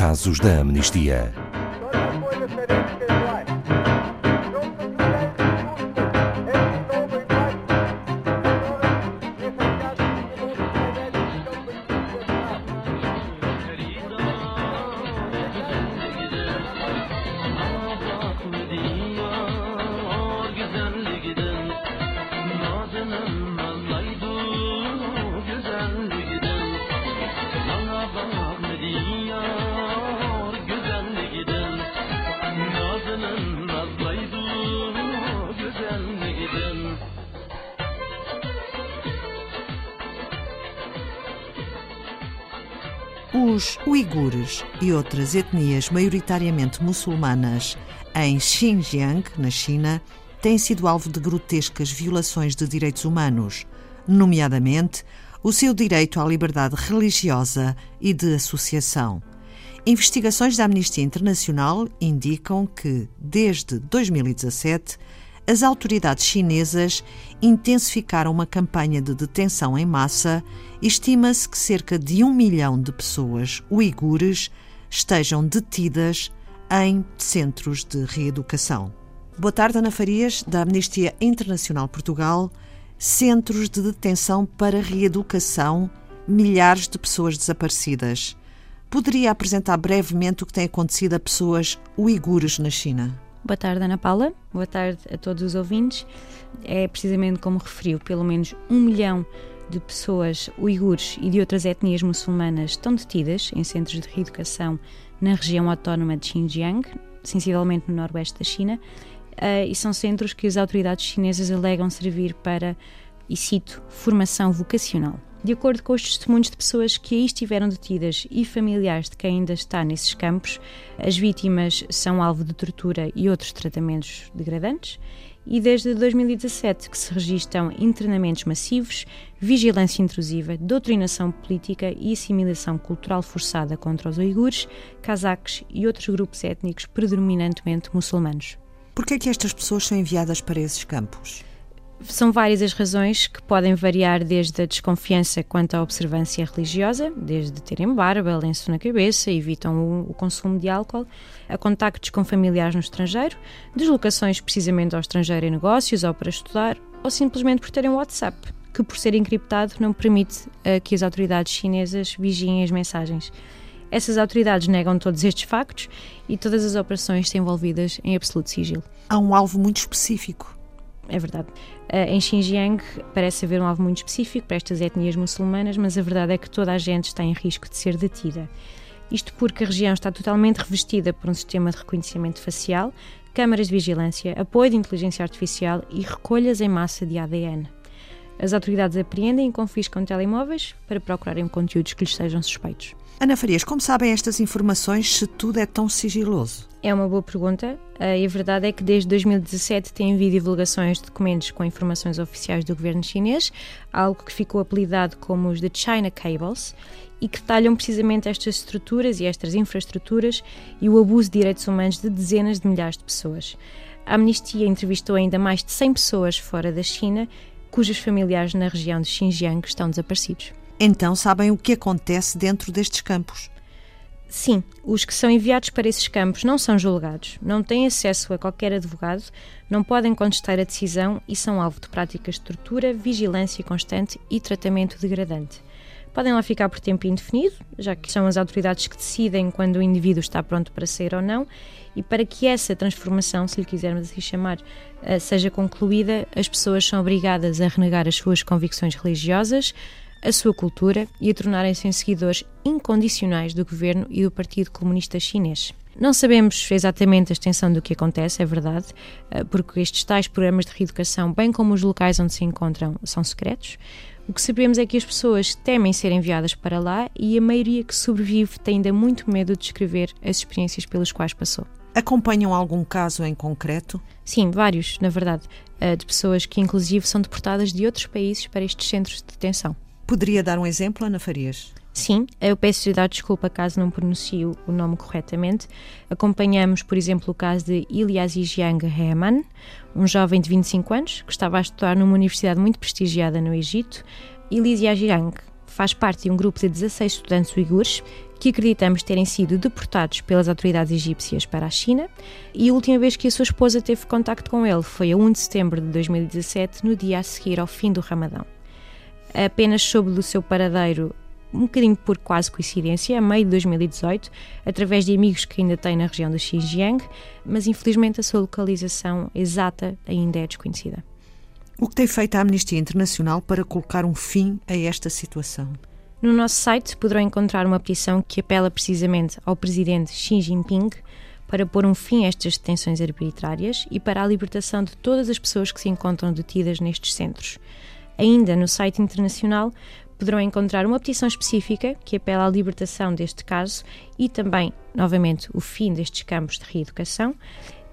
Casos da Amnistia. Os uigures e outras etnias maioritariamente muçulmanas em Xinjiang, na China, têm sido alvo de grotescas violações de direitos humanos, nomeadamente o seu direito à liberdade religiosa e de associação. Investigações da Amnistia Internacional indicam que, desde 2017, as autoridades chinesas intensificaram uma campanha de detenção em massa estima-se que cerca de um milhão de pessoas uigures estejam detidas em centros de reeducação. Boa tarde, Ana Farias, da Amnistia Internacional Portugal. Centros de detenção para reeducação, milhares de pessoas desaparecidas. Poderia apresentar brevemente o que tem acontecido a pessoas uigures na China? Boa tarde, Ana Paula. Boa tarde a todos os ouvintes. É precisamente como referiu, pelo menos um milhão de pessoas uigures e de outras etnias muçulmanas estão detidas em centros de reeducação na região autónoma de Xinjiang, sensivelmente no noroeste da China, uh, e são centros que as autoridades chinesas alegam servir para, e cito, formação vocacional. De acordo com os testemunhos de pessoas que aí estiveram detidas e familiares de quem ainda está nesses campos, as vítimas são alvo de tortura e outros tratamentos degradantes. E desde 2017 que se registram internamentos massivos, vigilância intrusiva, doutrinação política e assimilação cultural forçada contra os uigures, cazaques e outros grupos étnicos predominantemente muçulmanos. Por que é que estas pessoas são enviadas para esses campos? São várias as razões que podem variar desde a desconfiança quanto à observância religiosa, desde terem barba, lenço na cabeça, evitam o, o, consumo de álcool, a contactos com familiares no estrangeiro, deslocações precisamente ao estrangeiro em negócios ou para estudar, ou simplesmente por terem WhatsApp, que por ser encriptado não permite uh, que as autoridades chinesas vigiem as mensagens. Essas autoridades negam todos estes factos e todas as operações estão envolvidas em absoluto sigilo. Há um alvo muito específico é verdade. Uh, em Xinjiang parece haver um alvo muito específico para estas etnias muçulmanas, mas a verdade é que toda a gente está em risco de ser detida. Isto porque a região está totalmente revestida por um sistema de reconhecimento facial, câmaras de vigilância, apoio de inteligência artificial e recolhas em massa de ADN. As autoridades apreendem e confiscam telemóveis para procurarem conteúdos que lhes sejam suspeitos. Ana Farias, como sabem estas informações se tudo é tão sigiloso? É uma boa pergunta uh, e a verdade é que desde 2017 tem havido divulgações de documentos com informações oficiais do governo chinês, algo que ficou apelidado como os de China Cables e que detalham precisamente estas estruturas e estas infraestruturas e o abuso de direitos humanos de dezenas de milhares de pessoas. A Amnistia entrevistou ainda mais de 100 pessoas fora da China cujos familiares na região de Xinjiang estão desaparecidos. Então sabem o que acontece dentro destes campos. Sim, os que são enviados para esses campos não são julgados, não têm acesso a qualquer advogado, não podem contestar a decisão e são alvo de práticas de tortura, vigilância constante e tratamento degradante. Podem lá ficar por tempo indefinido, já que são as autoridades que decidem quando o indivíduo está pronto para sair ou não, e para que essa transformação, se lhe quisermos assim chamar, eh, seja concluída, as pessoas são obrigadas a renegar as suas convicções religiosas, a sua cultura e a tornarem-se seguidores incondicionais do governo e do Partido Comunista Chinês. Não sabemos exatamente a extensão do que acontece, é verdade, eh, porque estes tais programas de reeducação, bem como os locais onde se encontram, são secretos. O que sabemos é que as pessoas temem ser enviadas para lá e a maioria que sobrevive tem ainda muito medo de descrever as experiências pelas quais passou. Acompanham algum caso em concreto? Sim, vários, na verdade, eh, de pessoas que inclusive são deportadas de outros países para estes centros de detenção. Poderia dar um exemplo, Ana Farias? Sim, eu peço dar desculpa caso não pronuncie o nome corretamente. Acompanhamos, por exemplo, o caso de Ilyas Jiang Heman, um jovem de 25 anos que estava a estudar numa universidade muito prestigiada no Egito. Ilyas Jiang faz parte de um grupo de 16 estudantes uigures que acreditamos terem sido deportados pelas autoridades egípcias para a China e a última vez que a sua esposa teve contacto com ele foi a 1 de setembro de 2017, no dia a seguir ao fim do Ramadão. Apenas soube do seu paradeiro um bocadinho por quase coincidência, a meio de 2018, através de amigos que ainda tem na região do Xinjiang, mas infelizmente a sua localização exata ainda é desconhecida. O que tem feito a Amnistia Internacional para colocar um fim a esta situação? No nosso site poderão encontrar uma petição que apela precisamente ao presidente Xi Jinping para pôr um fim a estas detenções arbitrárias e para a libertação de todas as pessoas que se encontram detidas nestes centros. Ainda no site internacional poderão encontrar uma petição específica que apela à libertação deste caso e também, novamente, o fim destes campos de reeducação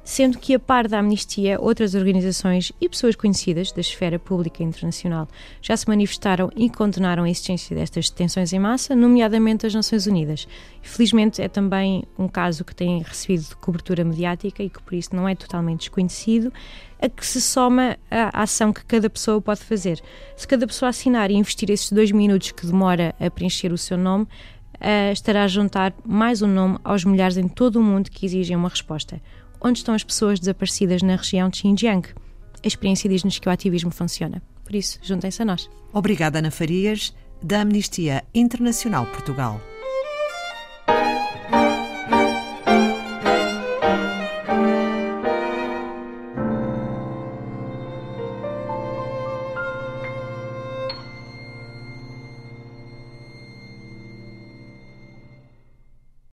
sendo que, a par da amnistia, outras organizações e pessoas conhecidas da esfera pública internacional já se manifestaram e condenaram a existência destas detenções em massa, nomeadamente as Nações Unidas. Felizmente é também um caso que tem recebido cobertura mediática e que por isso não é totalmente desconhecido, a que se soma a ação que cada pessoa pode fazer. Se cada pessoa assinar e investir esses dois minutos que demora a preencher o seu nome, Uh, estará a juntar mais um nome aos milhares em todo o mundo que exigem uma resposta onde estão as pessoas desaparecidas na região de Xinjiang. A experiência diz-nos que o ativismo funciona. Por isso, juntem-se a nós. Obrigada, Ana Farias, da Amnistia Internacional Portugal.